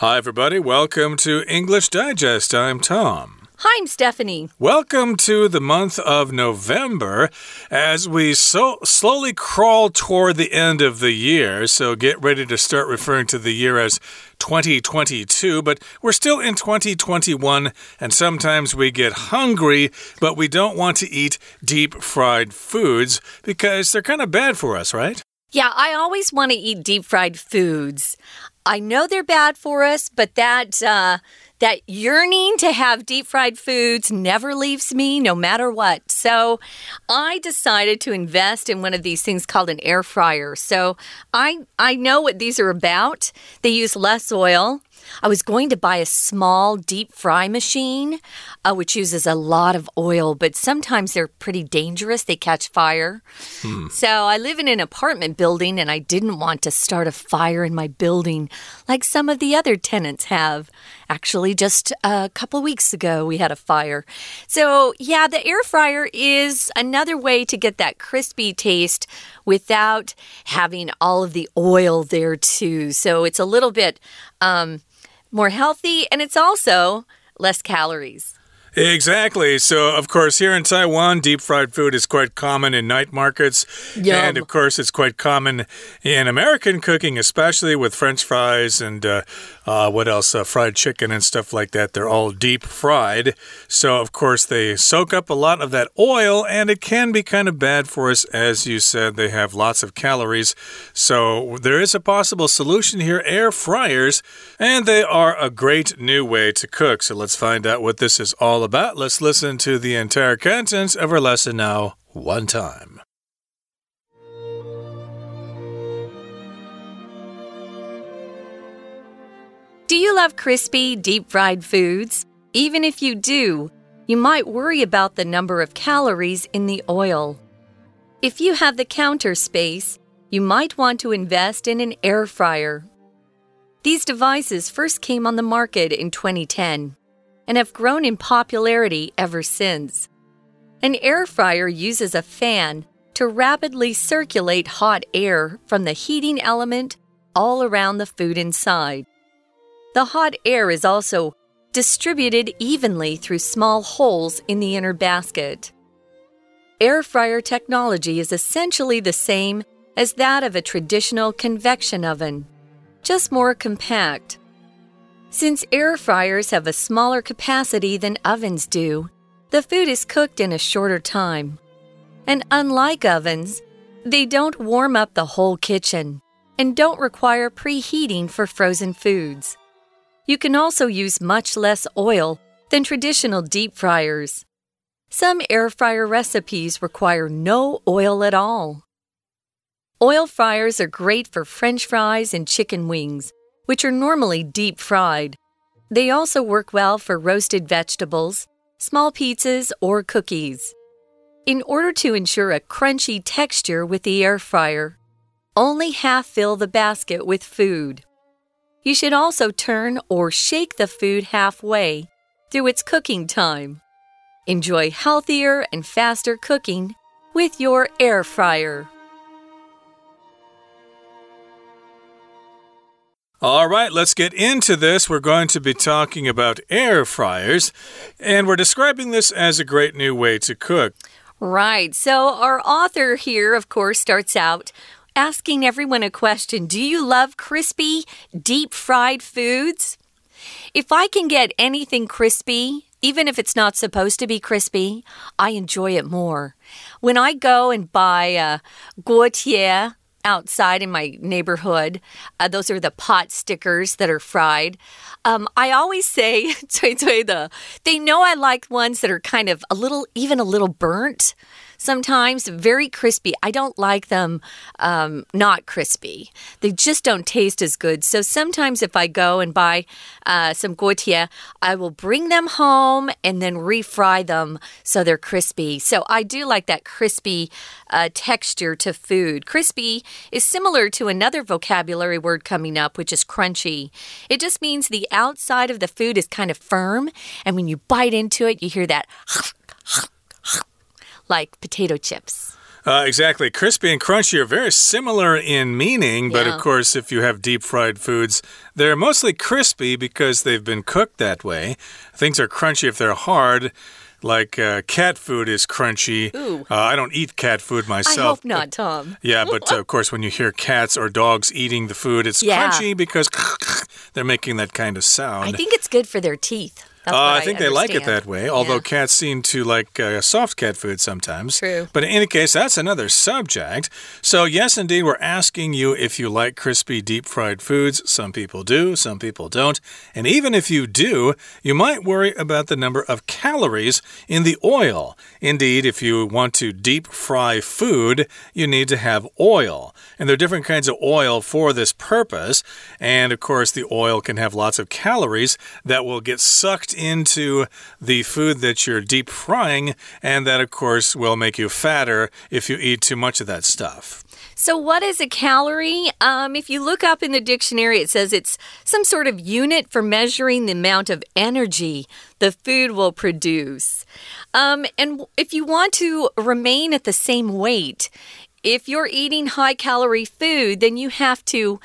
Hi, everybody. Welcome to English Digest. I'm Tom. Hi, I'm Stephanie. Welcome to the month of November as we so slowly crawl toward the end of the year. So get ready to start referring to the year as 2022, but we're still in 2021, and sometimes we get hungry, but we don't want to eat deep fried foods because they're kind of bad for us, right? Yeah, I always want to eat deep fried foods. I know they're bad for us, but that uh, that yearning to have deep fried foods never leaves me, no matter what. So I decided to invest in one of these things called an air fryer. So I I know what these are about. They use less oil. I was going to buy a small deep fry machine, uh, which uses a lot of oil, but sometimes they're pretty dangerous. They catch fire. Hmm. So I live in an apartment building and I didn't want to start a fire in my building like some of the other tenants have. Actually, just a couple weeks ago, we had a fire. So, yeah, the air fryer is another way to get that crispy taste without having all of the oil there, too. So, it's a little bit um, more healthy, and it's also less calories. Exactly. So, of course, here in Taiwan, deep fried food is quite common in night markets. Yum. And, of course, it's quite common in American cooking, especially with french fries and uh, uh, what else? Uh, fried chicken and stuff like that. They're all deep fried. So, of course, they soak up a lot of that oil, and it can be kind of bad for us. As you said, they have lots of calories. So, there is a possible solution here air fryers, and they are a great new way to cook. So, let's find out what this is all about. Let's listen to the entire contents of our lesson now, one time. Do you love crispy, deep fried foods? Even if you do, you might worry about the number of calories in the oil. If you have the counter space, you might want to invest in an air fryer. These devices first came on the market in 2010 and have grown in popularity ever since. An air fryer uses a fan to rapidly circulate hot air from the heating element all around the food inside. The hot air is also distributed evenly through small holes in the inner basket. Air fryer technology is essentially the same as that of a traditional convection oven, just more compact. Since air fryers have a smaller capacity than ovens do, the food is cooked in a shorter time. And unlike ovens, they don't warm up the whole kitchen and don't require preheating for frozen foods. You can also use much less oil than traditional deep fryers. Some air fryer recipes require no oil at all. Oil fryers are great for french fries and chicken wings which are normally deep fried. They also work well for roasted vegetables, small pizzas, or cookies. In order to ensure a crunchy texture with the air fryer, only half fill the basket with food. You should also turn or shake the food halfway through its cooking time. Enjoy healthier and faster cooking with your air fryer. All right, let's get into this. We're going to be talking about air fryers, and we're describing this as a great new way to cook. Right. So, our author here, of course, starts out asking everyone a question Do you love crispy, deep fried foods? If I can get anything crispy, even if it's not supposed to be crispy, I enjoy it more. When I go and buy a guotie, outside in my neighborhood. Uh, those are the pot stickers that are fried. Um, I always say, they know I like ones that are kind of a little, even a little burnt sometimes, very crispy. I don't like them um, not crispy. They just don't taste as good. So sometimes if I go and buy uh, some guotie, I will bring them home and then refry them so they're crispy. So I do like that crispy uh, texture to food. Crispy is similar to another vocabulary word coming up, which is crunchy. It just means the outside of the food is kind of firm, and when you bite into it, you hear that like potato chips. Uh, exactly. Crispy and crunchy are very similar in meaning, but yeah. of course, if you have deep fried foods, they're mostly crispy because they've been cooked that way. Things are crunchy if they're hard. Like uh, cat food is crunchy. Uh, I don't eat cat food myself. I hope not, Tom. yeah, but uh, of course, when you hear cats or dogs eating the food, it's yeah. crunchy because they're making that kind of sound. I think it's good for their teeth. Uh, I think I they like it that way, although yeah. cats seem to like uh, soft cat food sometimes. True. But in any case, that's another subject. So, yes, indeed, we're asking you if you like crispy, deep fried foods. Some people do, some people don't. And even if you do, you might worry about the number of calories in the oil. Indeed, if you want to deep fry food, you need to have oil. And there are different kinds of oil for this purpose. And of course, the oil can have lots of calories that will get sucked into the food that you're deep frying, and that, of course, will make you fatter if you eat too much of that stuff. So, what is a calorie? Um, if you look up in the dictionary, it says it's some sort of unit for measuring the amount of energy the food will produce. Um, and if you want to remain at the same weight, if you're eating high calorie food, then you have to.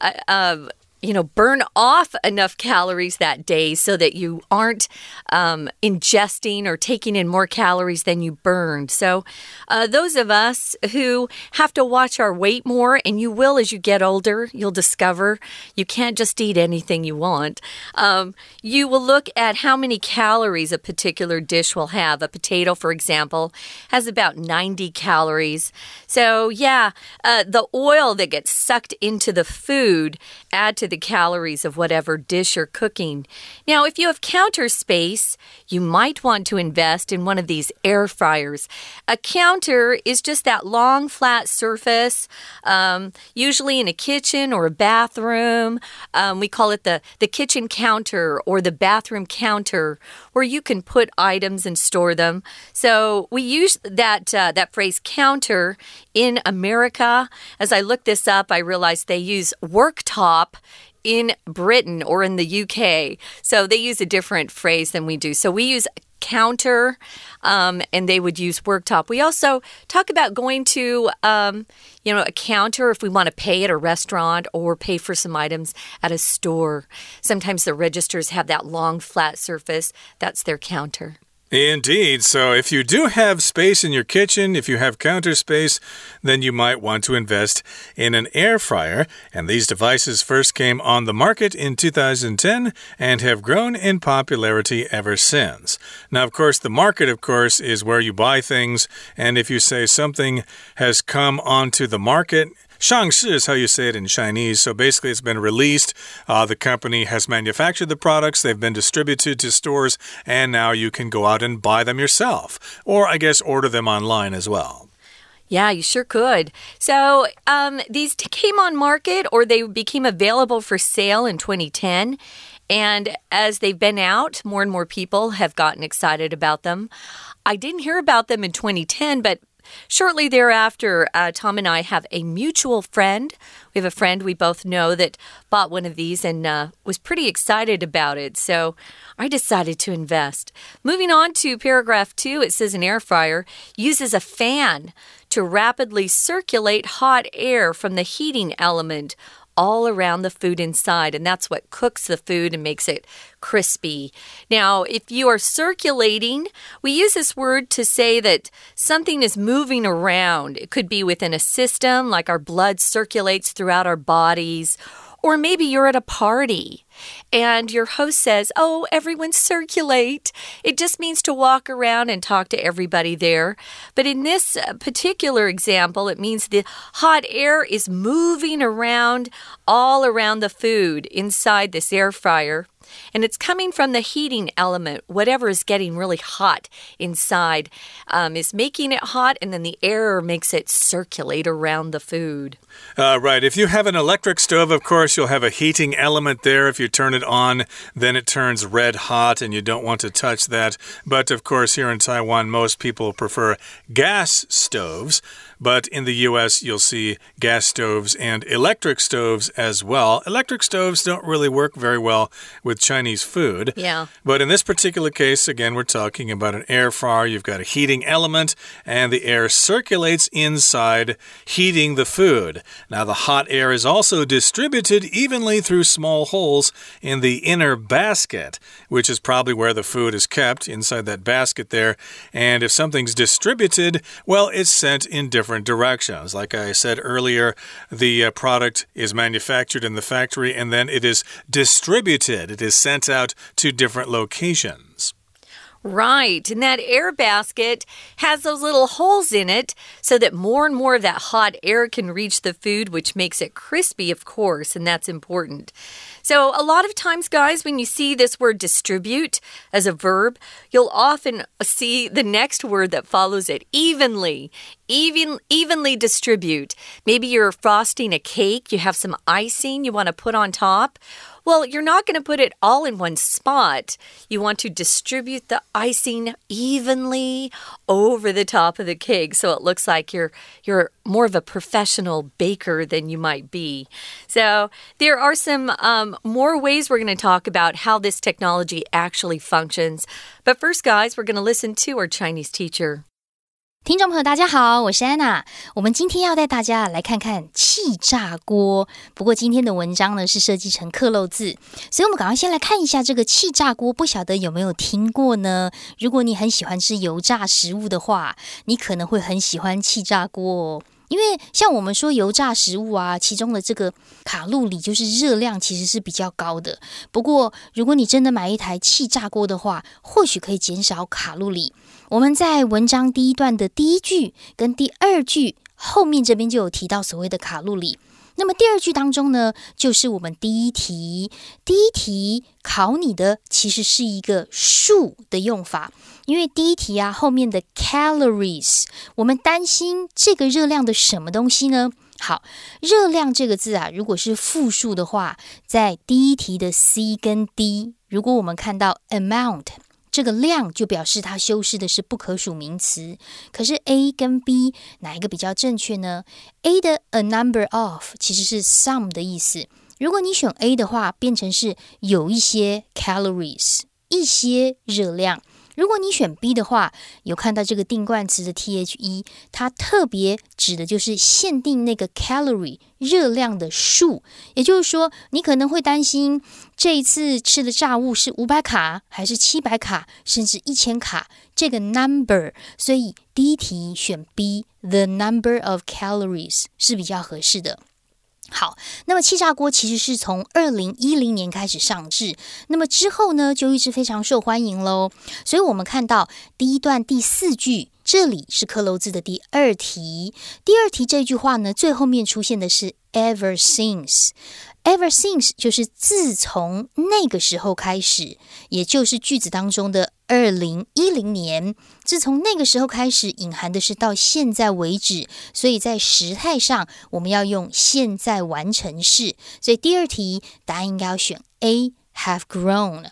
Uh, uh, you know, burn off enough calories that day so that you aren't um, ingesting or taking in more calories than you burned. So, uh, those of us who have to watch our weight more, and you will as you get older, you'll discover you can't just eat anything you want. Um, you will look at how many calories a particular dish will have. A potato, for example, has about 90 calories. So, yeah, uh, the oil that gets sucked into the food add to the the calories of whatever dish you're cooking. Now, if you have counter space, you might want to invest in one of these air fryers. A counter is just that long, flat surface, um, usually in a kitchen or a bathroom. Um, we call it the, the kitchen counter or the bathroom counter, where you can put items and store them. So we use that, uh, that phrase counter in America. As I looked this up, I realized they use worktop in Britain or in the UK. So they use a different phrase than we do. So we use counter um, and they would use worktop. We also talk about going to, um, you know, a counter if we want to pay at a restaurant or pay for some items at a store. Sometimes the registers have that long flat surface. That's their counter. Indeed. So, if you do have space in your kitchen, if you have counter space, then you might want to invest in an air fryer. And these devices first came on the market in 2010 and have grown in popularity ever since. Now, of course, the market, of course, is where you buy things. And if you say something has come onto the market, 上市 is how you say it in Chinese. So basically, it's been released. Uh, the company has manufactured the products, they've been distributed to stores, and now you can go out and buy them yourself. Or, I guess, order them online as well. Yeah, you sure could. So, um, these came on market or they became available for sale in 2010. And as they've been out, more and more people have gotten excited about them. I didn't hear about them in 2010, but Shortly thereafter, uh, Tom and I have a mutual friend. We have a friend we both know that bought one of these and uh, was pretty excited about it. So I decided to invest. Moving on to paragraph two, it says an air fryer uses a fan to rapidly circulate hot air from the heating element all around the food inside, and that's what cooks the food and makes it crispy. Now, if you are circulating, we use this word to say that something is moving around. It could be within a system, like our blood circulates throughout our bodies or maybe you're at a party and your host says, Oh, everyone circulate. It just means to walk around and talk to everybody there. But in this uh, particular example, it means the hot air is moving around all around the food inside this air fryer and it's coming from the heating element. Whatever is getting really hot inside um, is making it hot, and then the air makes it circulate around the food. Uh, right. If you have an electric stove, of course, you'll have a heating element there. If you turn it on, then it turns red hot, and you don't want to touch that. But of course, here in Taiwan, most people prefer gas stoves. But in the US, you'll see gas stoves and electric stoves as well. Electric stoves don't really work very well with Chinese food. Yeah. But in this particular case, again, we're talking about an air fryer. You've got a heating element, and the air circulates inside, heating the food. Now, the hot air is also distributed evenly through small holes in the inner basket, which is probably where the food is kept inside that basket there. And if something's distributed, well, it's sent in different directions. Like I said earlier, the uh, product is manufactured in the factory and then it is distributed, it is sent out to different locations. Right. And that air basket has those little holes in it so that more and more of that hot air can reach the food, which makes it crispy, of course, and that's important. So, a lot of times, guys, when you see this word distribute as a verb, you'll often see the next word that follows it evenly. Even, evenly distribute. Maybe you're frosting a cake, you have some icing you want to put on top. Well, you're not going to put it all in one spot. You want to distribute the icing evenly over the top of the cake so it looks like you're you're more of a professional baker than you might be. So, there are some um, more ways we're going to talk about how this technology actually functions. But first, guys, we're going to listen to our Chinese teacher. 听众朋友，大家好，我是安娜。我们今天要带大家来看看气炸锅。不过今天的文章呢是设计成刻漏字，所以我们赶快先来看一下这个气炸锅。不晓得有没有听过呢？如果你很喜欢吃油炸食物的话，你可能会很喜欢气炸锅哦。因为像我们说油炸食物啊，其中的这个卡路里就是热量其实是比较高的。不过如果你真的买一台气炸锅的话，或许可以减少卡路里。我们在文章第一段的第一句跟第二句后面这边就有提到所谓的卡路里。那么第二句当中呢，就是我们第一题，第一题考你的其实是一个数的用法，因为第一题啊后面的 calories，我们担心这个热量的什么东西呢？好，热量这个字啊，如果是复数的话，在第一题的 C 跟 D，如果我们看到 amount。这个量就表示它修饰的是不可数名词。可是 A 跟 B 哪一个比较正确呢？A 的 a number of 其实是 some 的意思。如果你选 A 的话，变成是有一些 calories，一些热量。如果你选 B 的话，有看到这个定冠词的 the，它特别指的就是限定那个 calorie 热量的数。也就是说，你可能会担心这一次吃的炸物是五百卡，还是七百卡，甚至一千卡这个 number。所以第一题选 B，the number of calories 是比较合适的。好，那么气炸锅其实是从二零一零年开始上市，那么之后呢，就一直非常受欢迎喽。所以我们看到第一段第四句，这里是克漏字的第二题。第二题这句话呢，最后面出现的是 ever since。Ever since 就是自从那个时候开始，也就是句子当中的二零一零年。自从那个时候开始，隐含的是到现在为止。所以在时态上，我们要用现在完成式。所以第二题答案应该要选 A，have grown。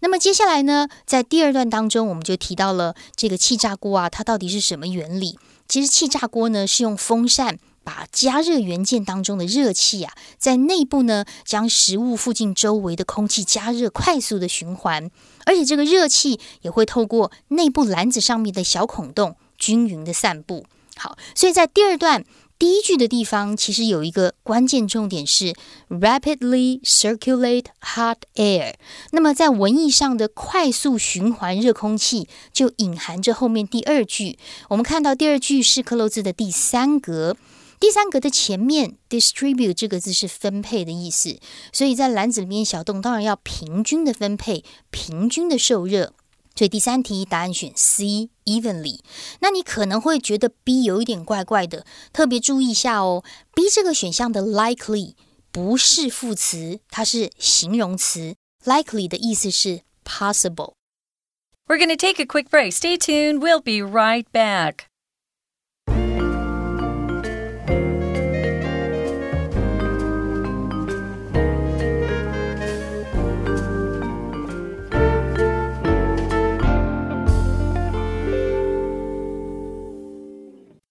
那么接下来呢，在第二段当中，我们就提到了这个气炸锅啊，它到底是什么原理？其实气炸锅呢，是用风扇。把加热元件当中的热气啊，在内部呢，将食物附近周围的空气加热，快速的循环，而且这个热气也会透过内部篮子上面的小孔洞均匀的散布。好，所以在第二段第一句的地方，其实有一个关键重点是 rapidly circulate hot air。那么在文意上的快速循环热空气，就隐含着后面第二句。我们看到第二句是克漏字的第三格。第三格的前面 distribute 这个字是分配的意思，所以在篮子里面小洞当然要平均的分配，平均的受热。所以第三题答案选 C evenly。那你可能会觉得 B 有一点怪怪的，特别注意一下哦。B 这个选项的 likely 不是副词，它是形容词。likely 的意思是 possible。We're going to take a quick break. Stay tuned. We'll be right back.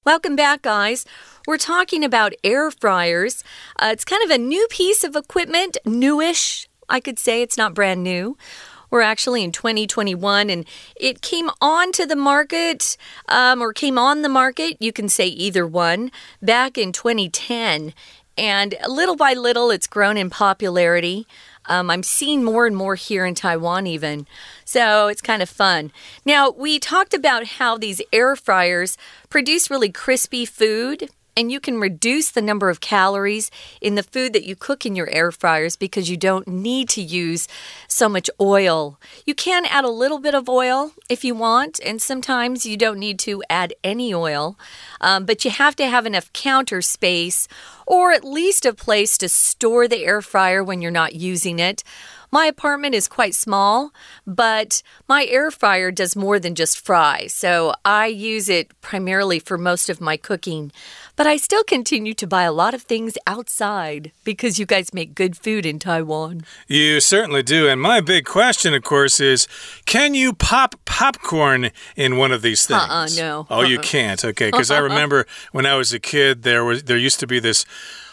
Welcome back, guys. We're talking about air fryers. Uh, it's kind of a new piece of equipment, newish, I could say. It's not brand new. We're actually in 2021 and it came onto the market um, or came on the market. You can say either one back in 2010. And little by little, it's grown in popularity. Um, I'm seeing more and more here in Taiwan, even. So it's kind of fun. Now, we talked about how these air fryers produce really crispy food and you can reduce the number of calories in the food that you cook in your air fryers because you don't need to use so much oil. You can add a little bit of oil if you want, and sometimes you don't need to add any oil, um, but you have to have enough counter space or at least a place to store the air fryer when you're not using it. My apartment is quite small, but my air fryer does more than just fry, so I use it primarily for most of my cooking. But I still continue to buy a lot of things outside because you guys make good food in Taiwan. You certainly do. And my big question, of course, is can you pop popcorn in one of these things? Uh uh, no. Oh, uh -uh. you can't. Okay. Because I remember when I was a kid, there was there used to be this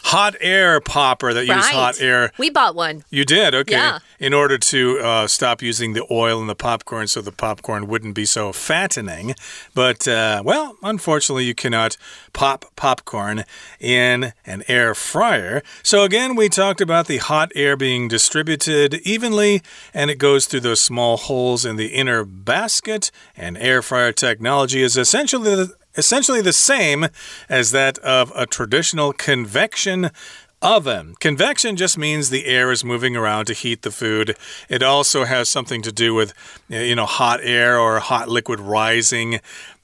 hot air popper that right. used hot air. We bought one. You did? Okay. Yeah. In order to uh, stop using the oil in the popcorn so the popcorn wouldn't be so fattening. But, uh, well, unfortunately, you cannot pop popcorn in an air fryer. So, again, we talked about the hot air being distributed evenly and it goes through those small holes in the inner basket. And air fryer technology is essentially the essentially the same as that of a traditional convection oven. Convection just means the air is moving around to heat the food. It also has something to do with, you know, hot air or hot liquid rising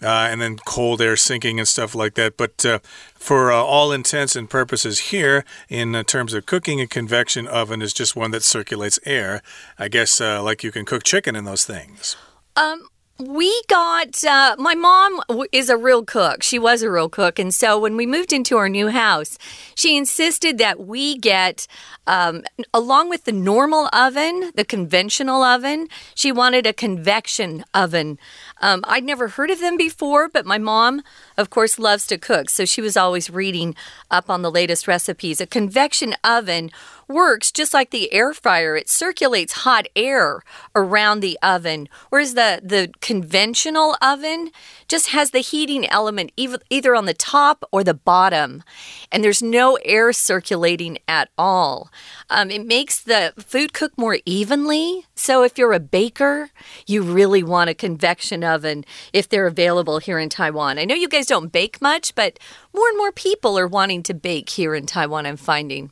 uh, and then cold air sinking and stuff like that. But uh, for uh, all intents and purposes here, in uh, terms of cooking, a convection oven is just one that circulates air. I guess uh, like you can cook chicken in those things. Um, we got uh, my mom is a real cook. She was a real cook. And so when we moved into our new house she insisted that we get um, along with the normal oven the conventional oven she wanted a convection oven um, i'd never heard of them before but my mom of course loves to cook so she was always reading up on the latest recipes a convection oven works just like the air fryer. It circulates hot air around the oven, whereas the, the conventional oven just has the heating element either on the top or the bottom, and there's no air circulating at all. Um, it makes the food cook more evenly. So if you're a baker, you really want a convection oven if they're available here in Taiwan. I know you guys don't bake much, but more and more people are wanting to bake here in Taiwan, I'm finding.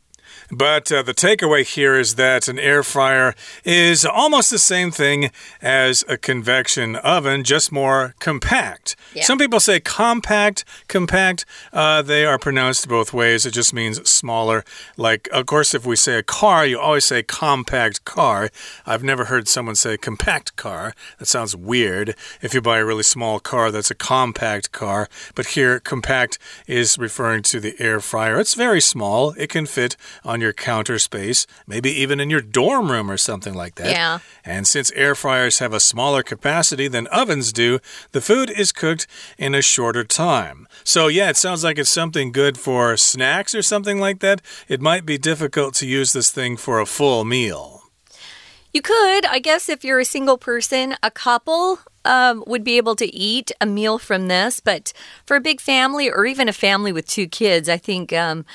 But uh, the takeaway here is that an air fryer is almost the same thing as a convection oven, just more compact. Yeah. Some people say compact, compact. Uh, they are pronounced both ways. It just means smaller. Like, of course, if we say a car, you always say compact car. I've never heard someone say compact car. That sounds weird. If you buy a really small car, that's a compact car. But here, compact is referring to the air fryer. It's very small. It can fit on your counter space, maybe even in your dorm room or something like that. Yeah. And since air fryers have a smaller capacity than ovens do, the food is cooked in a shorter time. So, yeah, it sounds like it's something good for snacks or something like that. It might be difficult to use this thing for a full meal. You could, I guess, if you're a single person, a couple um, would be able to eat a meal from this. But for a big family or even a family with two kids, I think. Um,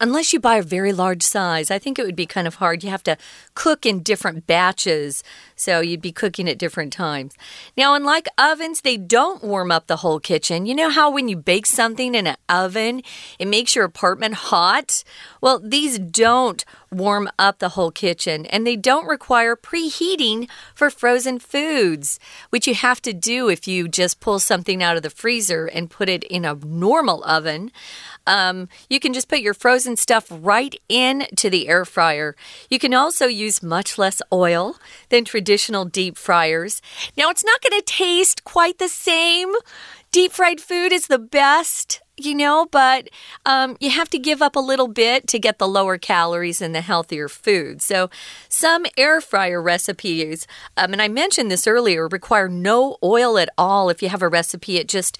unless you buy a very large size, I think it would be kind of hard. You have to cook in different batches, so you'd be cooking at different times. Now, unlike ovens, they don't warm up the whole kitchen. You know how when you bake something in an oven, it makes your apartment hot? Well, these don't warm up the whole kitchen, and they don't require preheating for frozen foods, which you have to do if you just pull something out of the freezer and put it in a normal oven. Um, you can just put your frozen stuff right into the air fryer. You can also use much less oil than traditional deep fryers. Now, it's not going to taste quite the same. Deep fried food is the best you know, but um, you have to give up a little bit to get the lower calories and the healthier food. So, some air fryer recipes, um, and I mentioned this earlier, require no oil at all. If you have a recipe, it just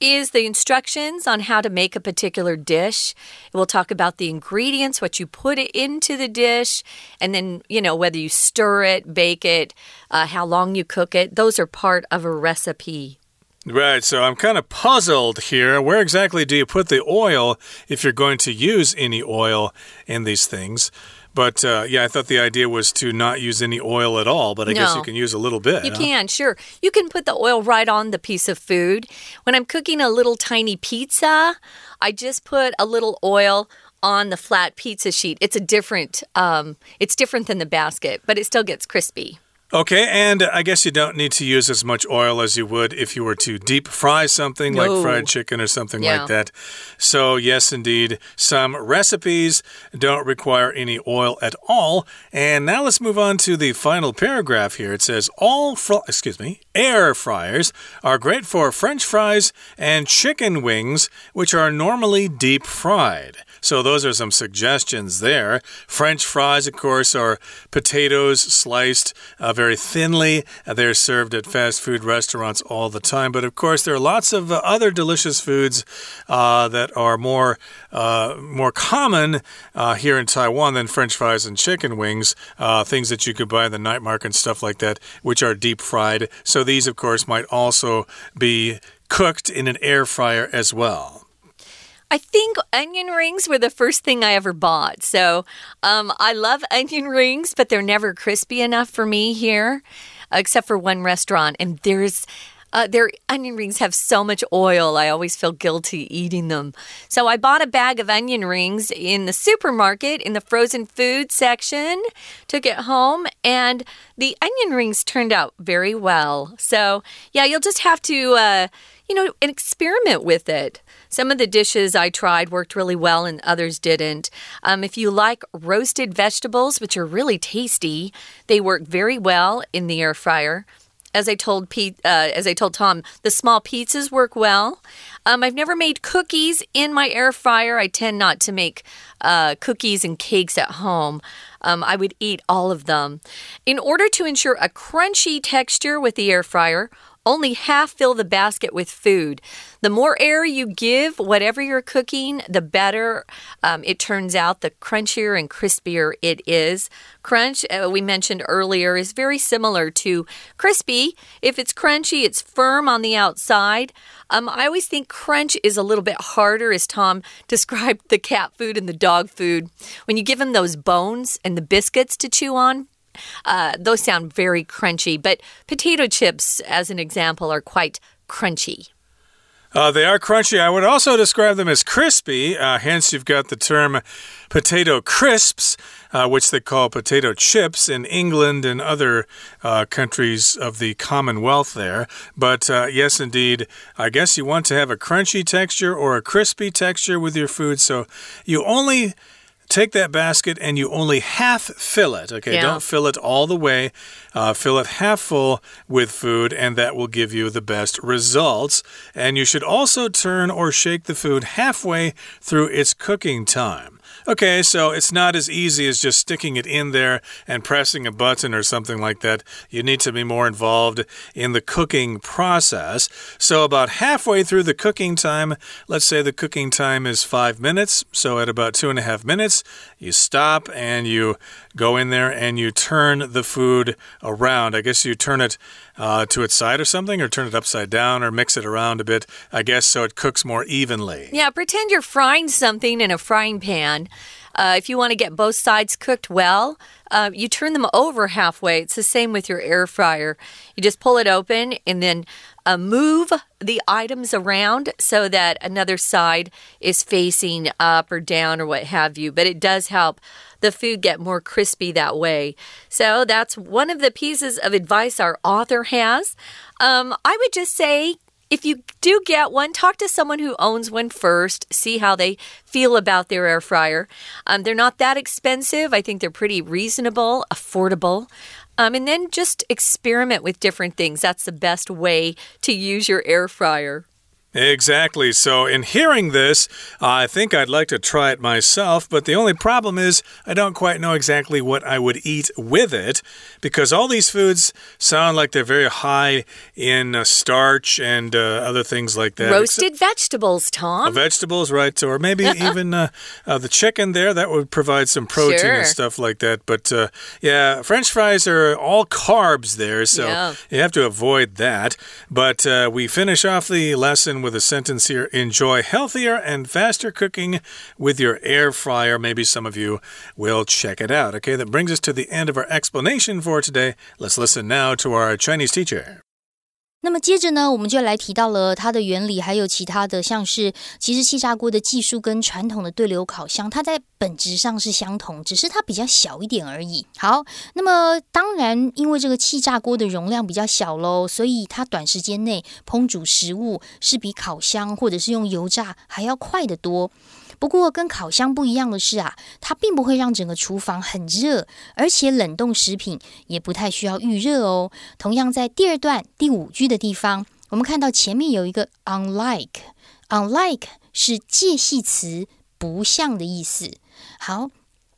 is the instructions on how to make a particular dish. We'll talk about the ingredients, what you put into the dish, and then, you know, whether you stir it, bake it, uh, how long you cook it. Those are part of a recipe. Right, so I'm kind of puzzled here. Where exactly do you put the oil if you're going to use any oil in these things? But uh, yeah, I thought the idea was to not use any oil at all, but I no. guess you can use a little bit. You huh? can, sure. You can put the oil right on the piece of food. When I'm cooking a little tiny pizza, I just put a little oil on the flat pizza sheet. It's a different um, it's different than the basket, but it still gets crispy. Okay, and I guess you don't need to use as much oil as you would if you were to deep fry something no. like fried chicken or something yeah. like that. So, yes, indeed, some recipes don't require any oil at all. And now let's move on to the final paragraph here. It says all excuse me, air fryers are great for french fries and chicken wings, which are normally deep fried. So, those are some suggestions there. French fries, of course, are potatoes sliced uh, very thinly. Uh, they're served at fast food restaurants all the time. But, of course, there are lots of uh, other delicious foods uh, that are more, uh, more common uh, here in Taiwan than French fries and chicken wings. things that you could buy in the night market and stuff like that, which are deep fried. So, these, of course, might also be cooked in an air fryer as well. I think onion rings were the first thing I ever bought. So um, I love onion rings, but they're never crispy enough for me here, except for one restaurant. And there's uh, their onion rings have so much oil. I always feel guilty eating them. So I bought a bag of onion rings in the supermarket in the frozen food section, took it home, and the onion rings turned out very well. So, yeah, you'll just have to, uh, you know, experiment with it. Some of the dishes I tried worked really well and others didn't. Um, if you like roasted vegetables, which are really tasty, they work very well in the air fryer. As I told Pete, uh, as I told Tom, the small pizzas work well. Um, I've never made cookies in my air fryer. I tend not to make uh, cookies and cakes at home. Um, I would eat all of them. In order to ensure a crunchy texture with the air fryer, only half fill the basket with food. The more air you give, whatever you're cooking, the better um, it turns out, the crunchier and crispier it is. Crunch, uh, we mentioned earlier, is very similar to crispy. If it's crunchy, it's firm on the outside. Um, I always think crunch is a little bit harder, as Tom described the cat food and the dog food. When you give them those bones and the biscuits to chew on, uh, those sound very crunchy, but potato chips, as an example, are quite crunchy. Uh, they are crunchy. I would also describe them as crispy. Uh, hence, you've got the term potato crisps, uh, which they call potato chips in England and other uh, countries of the Commonwealth there. But uh, yes, indeed, I guess you want to have a crunchy texture or a crispy texture with your food. So you only take that basket and you only half fill it. Okay, yeah. don't fill it all the way. Uh, fill it half full with food, and that will give you the best results. And you should also turn or shake the food halfway through its cooking time. Okay, so it's not as easy as just sticking it in there and pressing a button or something like that. You need to be more involved in the cooking process. So, about halfway through the cooking time, let's say the cooking time is five minutes. So, at about two and a half minutes, you stop and you go in there and you turn the food around. I guess you turn it uh, to its side or something, or turn it upside down, or mix it around a bit, I guess, so it cooks more evenly. Yeah, pretend you're frying something in a frying pan. Uh, if you want to get both sides cooked well, uh, you turn them over halfway. It's the same with your air fryer. You just pull it open and then uh, move the items around so that another side is facing up or down or what have you. But it does help the food get more crispy that way. So that's one of the pieces of advice our author has. Um, I would just say if you do get one, talk to someone who owns one first, see how they feel about their air fryer. Um, they're not that expensive. I think they're pretty reasonable, affordable. Um, and then just experiment with different things. That's the best way to use your air fryer. Exactly. So, in hearing this, I think I'd like to try it myself, but the only problem is I don't quite know exactly what I would eat with it because all these foods sound like they're very high in uh, starch and uh, other things like that. Roasted Except vegetables, Tom. Uh, vegetables, right? Or maybe even uh, uh, the chicken there, that would provide some protein sure. and stuff like that. But uh, yeah, french fries are all carbs there, so yeah. you have to avoid that. But we finish off the lesson with a sentence here enjoy healthier and faster cooking with your air fryer. Maybe some of you will check it out. Okay, that brings us to the end of our explanation for today. Let's listen now to our Chinese teacher. 那么接着呢，我们就来提到了它的原理，还有其他的，像是其实气炸锅的技术跟传统的对流烤箱，它在本质上是相同，只是它比较小一点而已。好，那么当然，因为这个气炸锅的容量比较小喽，所以它短时间内烹煮食物是比烤箱或者是用油炸还要快得多。不过跟烤箱不一样的是啊，它并不会让整个厨房很热，而且冷冻食品也不太需要预热哦。同样在第二段第五句的地方，我们看到前面有一个 unlike，unlike 是介系词，不像的意思。好，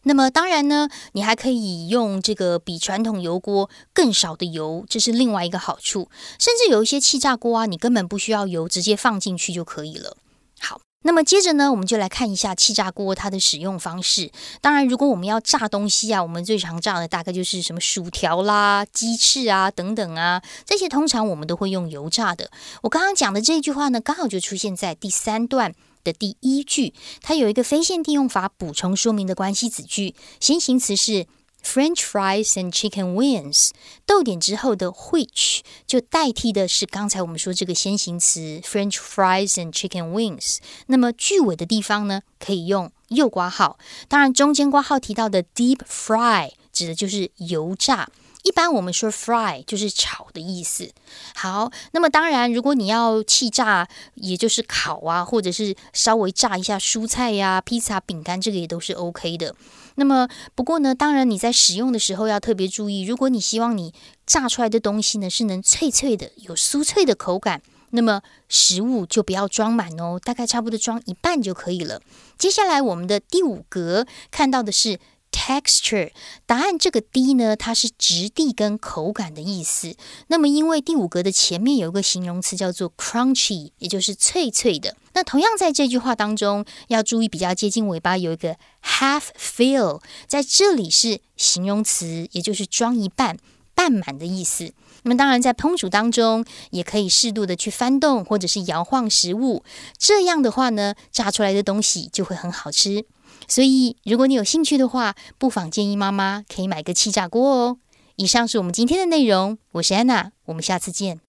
那么当然呢，你还可以用这个比传统油锅更少的油，这是另外一个好处。甚至有一些气炸锅啊，你根本不需要油，直接放进去就可以了。好。那么接着呢，我们就来看一下气炸锅它的使用方式。当然，如果我们要炸东西啊，我们最常炸的大概就是什么薯条啦、鸡翅啊等等啊，这些通常我们都会用油炸的。我刚刚讲的这句话呢，刚好就出现在第三段的第一句，它有一个非限定用法补充说明的关系子句，先行词是。French fries and chicken wings，逗点之后的 which 就代替的是刚才我们说这个先行词 French fries and chicken wings。那么句尾的地方呢，可以用右挂号。当然，中间挂号提到的 deep fry 指的就是油炸。一般我们说 fry 就是炒的意思。好，那么当然，如果你要气炸，也就是烤啊，或者是稍微炸一下蔬菜呀、披萨、饼干，这个也都是 OK 的。那么不过呢，当然你在使用的时候要特别注意，如果你希望你炸出来的东西呢是能脆脆的、有酥脆的口感，那么食物就不要装满哦，大概差不多装一半就可以了。接下来我们的第五格看到的是。Texture，答案这个 D 呢，它是质地跟口感的意思。那么因为第五格的前面有一个形容词叫做 crunchy，也就是脆脆的。那同样在这句话当中要注意，比较接近尾巴有一个 half fill，在这里是形容词，也就是装一半、半满的意思。那么当然在烹煮当中也可以适度的去翻动或者是摇晃食物，这样的话呢，炸出来的东西就会很好吃。所以，如果你有兴趣的话，不妨建议妈妈可以买个气炸锅哦。以上是我们今天的内容，我是安娜，我们下次见。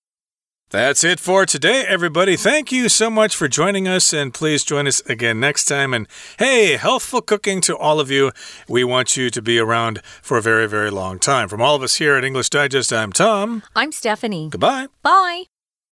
That's it for today, everybody. Thank you so much for joining us, and please join us again next time. And hey, healthful cooking to all of you. We want you to be around for a very, very long time. From all of us here at English Digest, I'm Tom. I'm Stephanie. Goodbye. Bye.